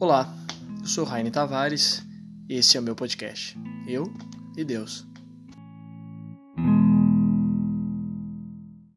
Olá, eu sou Raine Tavares e esse é o meu podcast. Eu e Deus.